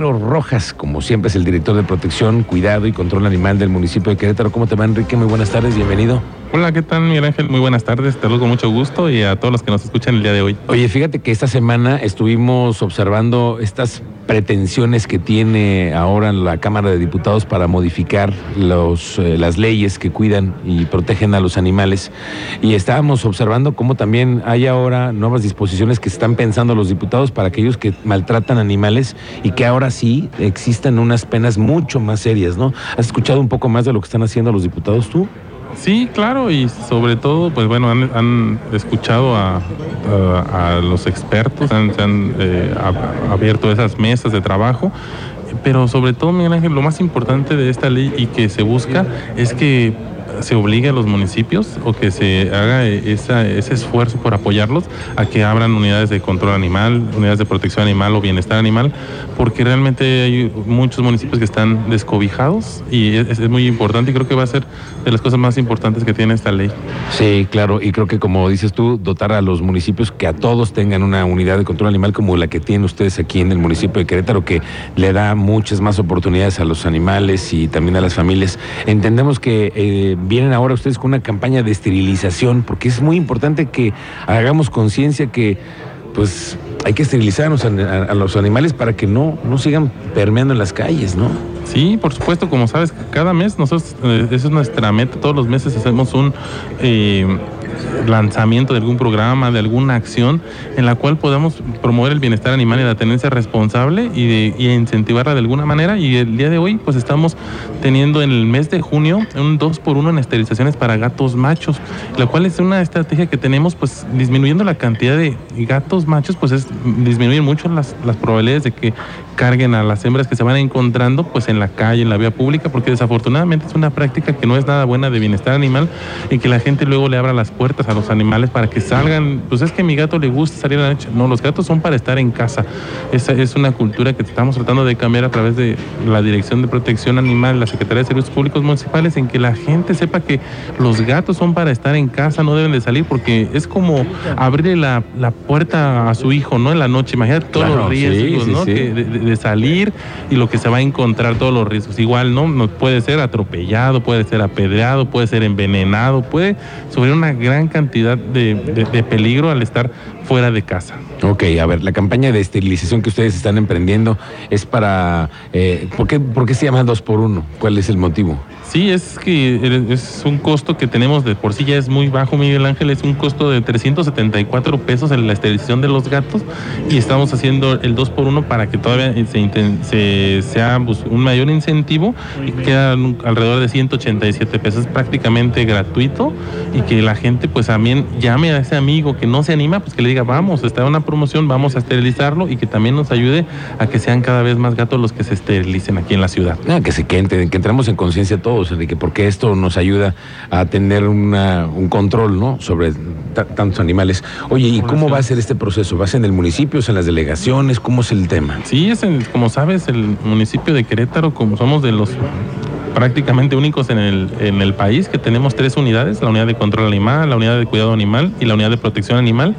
Rojas, como siempre, es el director de protección, cuidado y control animal del municipio de Querétaro. ¿Cómo te va, Enrique? Muy buenas tardes, bienvenido. Hola, ¿qué tal, Miguel Ángel? Muy buenas tardes, te saludo con mucho gusto y a todos los que nos escuchan el día de hoy. Oye, fíjate que esta semana estuvimos observando estas pretensiones que tiene ahora la Cámara de Diputados para modificar los, eh, las leyes que cuidan y protegen a los animales. Y estábamos observando cómo también hay ahora nuevas disposiciones que están pensando los diputados para aquellos que maltratan animales y que ahora sí existan unas penas mucho más serias, ¿no? ¿Has escuchado un poco más de lo que están haciendo los diputados tú? Sí, claro, y sobre todo, pues bueno, han, escuchado a, los expertos, han, han eh, abierto esas mesas de trabajo, pero sobre todo, Miguel Ángel, lo más importante de esta ley y que se busca es que se obligue a los municipios o que se haga ese esfuerzo por apoyarlos a que abran unidades de control animal, unidades de protección animal o bienestar animal, porque realmente hay muchos municipios que están descobijados y es, muy importante y creo que va a ser de las cosas más importantes que tiene esta ley. Sí, claro, y creo que como dices tú, dotar a los municipios que a todos tengan una unidad de control animal como la que tienen ustedes aquí en el municipio de Querétaro, que le da muchas más oportunidades a los animales y también a las familias. Entendemos que eh, vienen ahora ustedes con una campaña de esterilización, porque es muy importante que hagamos conciencia que pues hay que esterilizar a, los animales para que no, no sigan permeando en las calles, ¿no? Sí, por supuesto, como sabes, cada mes nosotros, eh, esa es nuestra meta, todos los meses hacemos un eh, lanzamiento de algún programa, de alguna acción en la cual podamos promover el bienestar animal y la tenencia responsable y, incentivarla de alguna manera. Y el día de hoy, pues estamos teniendo en el mes de junio un 2 por 1 en esterilizaciones para gatos machos, la cual es una estrategia que tenemos, pues disminuyendo la cantidad de gatos machos, pues es disminuir mucho las, las probabilidades de que carguen a las hembras que se van encontrando pues en la calle, en la vía pública, porque desafortunadamente es una práctica que no es nada buena de bienestar animal y que la gente luego le abra las puertas a los animales para que salgan. Pues es que a mi gato le gusta salir a la noche. No, los gatos son para estar en casa. Esa es una cultura que estamos tratando de cambiar a través de la Dirección de Protección Animal, la Secretaría de Servicios Públicos Municipales, en que la gente sepa que los gatos son para estar en casa, no deben de salir, porque es como abrirle la, la puerta a su hijo, ¿no? En la noche. Imagínate todos los riesgos, ¿no? de salir y lo que se va a encontrar, todos los riesgos. Igual, ¿no? no puede ser atropellado, puede ser apedreado, puede ser envenenado, puede sufrir una gran cantidad de, de peligro al estar fuera de casa. Ok, a ver, la campaña de esterilización que ustedes están emprendiendo es para... Eh, ¿por, qué, ¿Por qué se llama dos por uno? ¿Cuál es el motivo? Sí, es que es un costo que tenemos de por sí ya es muy bajo, Miguel Ángel, es un costo de 374 pesos en la esterilización de los gatos y estamos haciendo el 2 por 1 para que todavía se, sea pues, un mayor incentivo y queda alrededor de 187 pesos, prácticamente gratuito y que la gente pues también llame a ese amigo que no se anima, pues que le diga vamos, está una promoción, vamos a esterilizarlo y que también nos ayude a que sean cada vez más gatos los que se esterilicen aquí en la ciudad. Ah, que se que, que entremos en conciencia todos de porque esto nos ayuda a tener un control ¿no? sobre tantos animales. Oye, ¿y cómo va a ser este proceso? ¿Va a ser en el municipio, en las delegaciones? ¿Cómo es el tema? Sí, es como sabes, el municipio de Querétaro, como somos de los prácticamente únicos en el, en el país, que tenemos tres unidades, la unidad de control animal, la unidad de cuidado animal y la unidad de protección animal.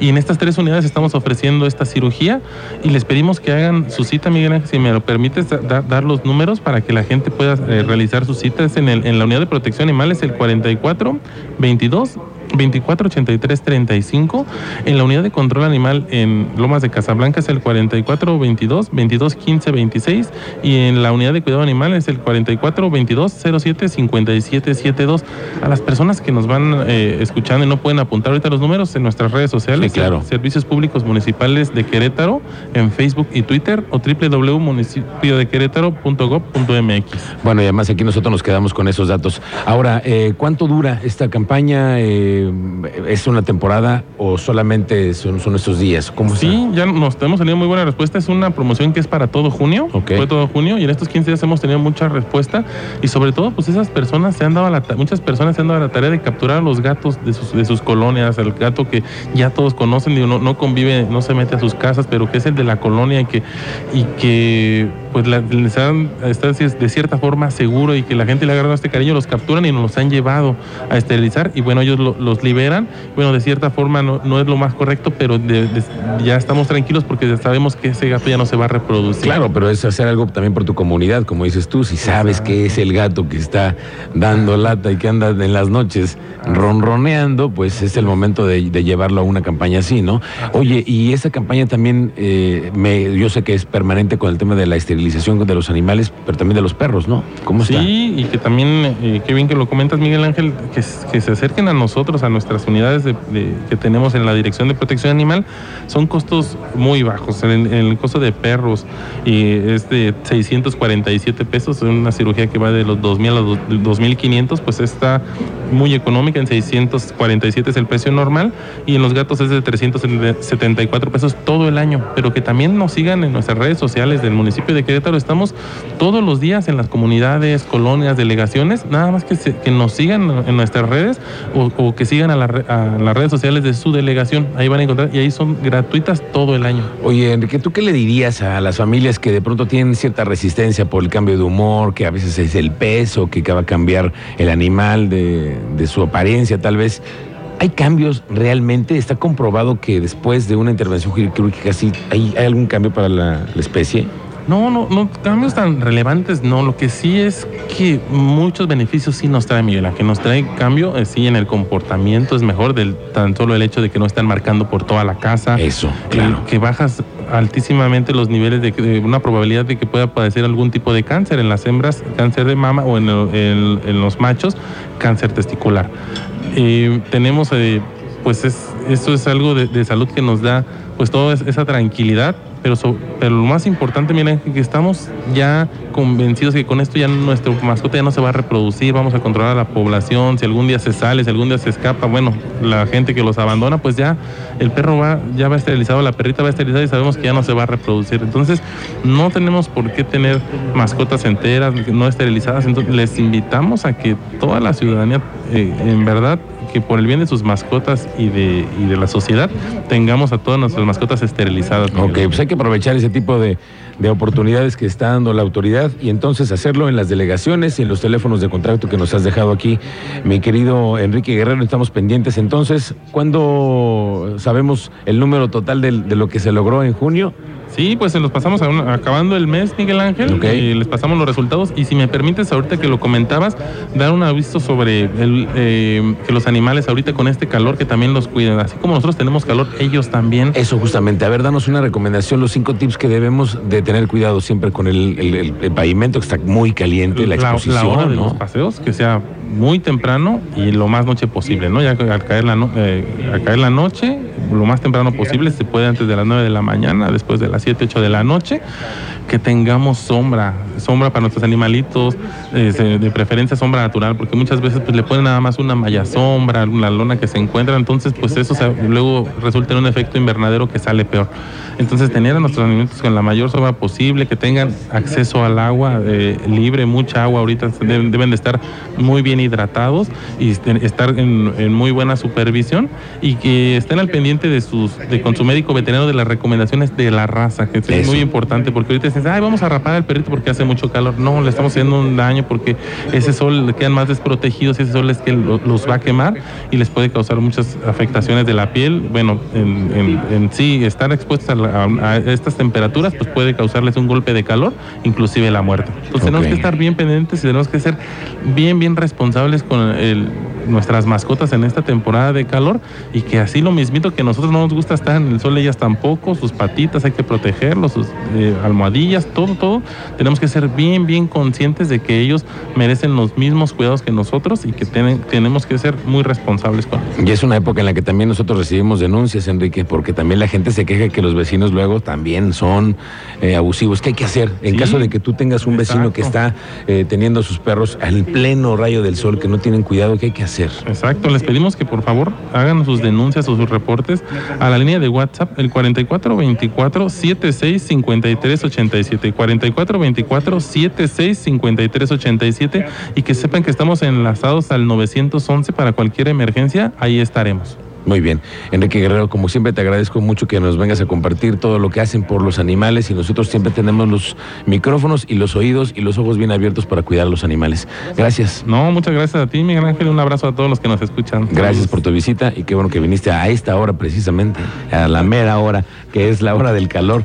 Y en estas tres unidades estamos ofreciendo esta cirugía y les pedimos que hagan su cita, Miguel Ángel, si me lo permites, dar los números para que la gente pueda eh, realizar sus citas en, el, en la unidad de protección animal, es el 44 22 248335. En la unidad de control animal en Lomas de Casablanca es el 4422 2215 26 y en la unidad de cuidado animal es el 4422 07 5772. A las personas que nos van eh, escuchando y no pueden apuntar ahorita los números en nuestras redes sociales, claro. Servicios Públicos Municipales de Querétaro en Facebook y Twitter o www.municipiodequerétaro.gov.mx. Bueno, y además aquí nosotros nos quedamos con esos datos. Ahora, eh, ¿cuánto dura esta campaña? Eh, es una temporada o solamente son, son estos días? ¿Cómo sí, ya nos hemos tenido muy buena respuesta. Es una promoción que es para todo junio. Fue todo junio y en estos 15 días hemos tenido mucha respuesta y sobre todo pues esas personas se han dado la muchas personas se han dado la tarea de capturar a los gatos de sus, de sus colonias, el gato que ya todos conocen, y no, no convive, no se mete a sus casas, pero que es el de la colonia y que, y que pues la, les han está de cierta forma seguro y que la gente le ha agarrado este cariño, los capturan y nos los han llevado a esterilizar y bueno, ellos los liberan. Bueno, de cierta forma no, no es lo más correcto, pero ya estamos tranquilos porque ya sabemos que ese gato ya no se va a reproducir. Claro, pero es hacer algo también por tu comunidad, como dices tú, si sabes que es el gato que está dando lata y que anda en las noches ronroneando, pues es el momento de, llevarlo a una campaña así, ¿no? Oye, y esa campaña también, eh, me, yo sé que es permanente con el tema de la esterilización de los animales, pero también de los perros, ¿no? ¿Cómo está? Sí, y que también, eh, qué bien que lo comentas, Miguel Ángel, que, se acerquen a nosotros, a nuestras unidades que tenemos en la Dirección de Protección Animal, son costos muy bajos. En, el costo de perros es de 647 pesos, una cirugía que va de los 2.000 a los 2.500, pues está muy económica, en 647 es el precio normal y en los gatos es de 374 pesos todo el año, pero que también nos sigan en nuestras redes sociales del municipio de Estamos todos los días en las comunidades, colonias, delegaciones, nada más que, nos sigan en nuestras redes o, que sigan a, las redes sociales de su delegación, ahí van a encontrar y ahí son gratuitas todo el año. Oye, Enrique, ¿tú qué le dirías a las familias que de pronto tienen cierta resistencia por el cambio de humor, que a veces es el peso, que va a cambiar el animal de, su apariencia tal vez? ¿Hay cambios realmente? ¿Está comprobado que después de una intervención quirúrgica sí hay, algún cambio para la especie? No, no, no, cambios tan relevantes, no. Lo que sí es que muchos beneficios sí nos trae Miguel. A que nos trae cambio, eh, sí, en el comportamiento es mejor, del, tan solo el hecho de que no están marcando por toda la casa. Eso, claro. que bajas altísimamente los niveles de, una probabilidad de que pueda padecer algún tipo de cáncer en las hembras, cáncer de mama o en, los machos, cáncer testicular. Eh, tenemos, eh, pues es, esto es algo de, de salud que nos da pues toda esa tranquilidad pero, pero lo más importante, miren, que estamos ya convencidos que con esto ya nuestro mascota ya no se va a reproducir, vamos a controlar a la población, si algún día se sale, si algún día se escapa, bueno, la gente que los abandona, pues ya el perro va, ya va esterilizado, la perrita va esterilizada y sabemos que ya no se va a reproducir. Entonces, no tenemos por qué tener mascotas enteras, no esterilizadas, entonces les invitamos a que toda la ciudadanía, eh, en verdad, que por el bien de sus mascotas y de, y de la sociedad tengamos a todas nuestras mascotas esterilizadas. Ok, pues hay que aprovechar ese tipo de, de oportunidades que está dando la autoridad y entonces hacerlo en las delegaciones y en los teléfonos de contacto que nos has dejado aquí. Mi querido Enrique Guerrero, estamos pendientes entonces. ¿Cuándo sabemos el número total de, de lo que se logró en junio? Sí, pues se los pasamos acabando el mes, Miguel Ángel, y les pasamos los resultados. Y si me permites, ahorita que lo comentabas, dar un aviso sobre el, eh, que los animales ahorita con este calor que también los cuiden. Así como nosotros tenemos calor, ellos también. Eso justamente. A ver, danos una recomendación, los cinco tips que debemos de tener cuidado siempre con el, pavimento que está muy caliente, la, exposición. La de los paseos, que sea muy temprano y lo más noche posible, ¿no? Ya al caer la, eh, al caer la noche, lo más temprano posible, se puede antes de las 9 de la mañana, después de las 7, 8 de la noche, que tengamos sombra, sombra para nuestros animalitos, eh, de preferencia sombra natural, porque muchas veces pues, le ponen nada más una malla sombra, una lona que se encuentra, entonces pues eso luego resulta en un efecto invernadero que sale peor. Entonces tener a nuestros animalitos con la mayor sombra posible, que tengan acceso al agua eh, libre, mucha agua ahorita, deben, de estar muy bien hidratados y estar en, muy buena supervisión y que estén al pendiente de sus de con su médico veterinario de las recomendaciones de la raza, que es muy importante, porque ahorita dicen, ay, vamos a rapar al perrito porque hace mucho calor. No, le estamos haciendo un daño porque ese sol quedan más desprotegidos y ese sol es que los va a quemar y les puede causar muchas afectaciones de la piel. Bueno, en, en sí, estar expuestos a, estas temperaturas pues puede causarles un golpe de calor, inclusive la muerte. Entonces tenemos que estar bien pendientes y tenemos que ser bien, bien responsables con el nuestras mascotas en esta temporada de calor y que así lo mismito que a nosotros no nos gusta estar en el sol, ellas tampoco, sus patitas hay que protegerlos, sus eh, almohadillas, todo, todo. Tenemos que ser bien, bien conscientes de que ellos merecen los mismos cuidados que nosotros y que tenemos que ser muy responsables con ellos. Y es una época en la que también nosotros recibimos denuncias, Enrique, porque también la gente se queja que los vecinos luego también son eh, abusivos. ¿Qué hay que hacer en caso de que tú tengas un vecino que está eh, teniendo sus perros al pleno rayo del sol, que no tienen cuidado? ¿Qué hay que hacer? Exacto, les pedimos que por favor hagan sus denuncias o sus reportes a la línea de WhatsApp, el 4424 765387 4424 765387 y que sepan que estamos enlazados al 911 para cualquier emergencia, ahí estaremos. Muy bien. Enrique Guerrero, como siempre te agradezco mucho que nos vengas a compartir todo lo que hacen por los animales y nosotros siempre tenemos los micrófonos y los oídos y los ojos bien abiertos para cuidar a los animales. Gracias. No, muchas gracias a ti, Miguel Ángel. Un abrazo a todos los que nos escuchan. Gracias por tu visita y qué bueno que viniste a esta hora precisamente, a la mera hora, que es la hora del calor.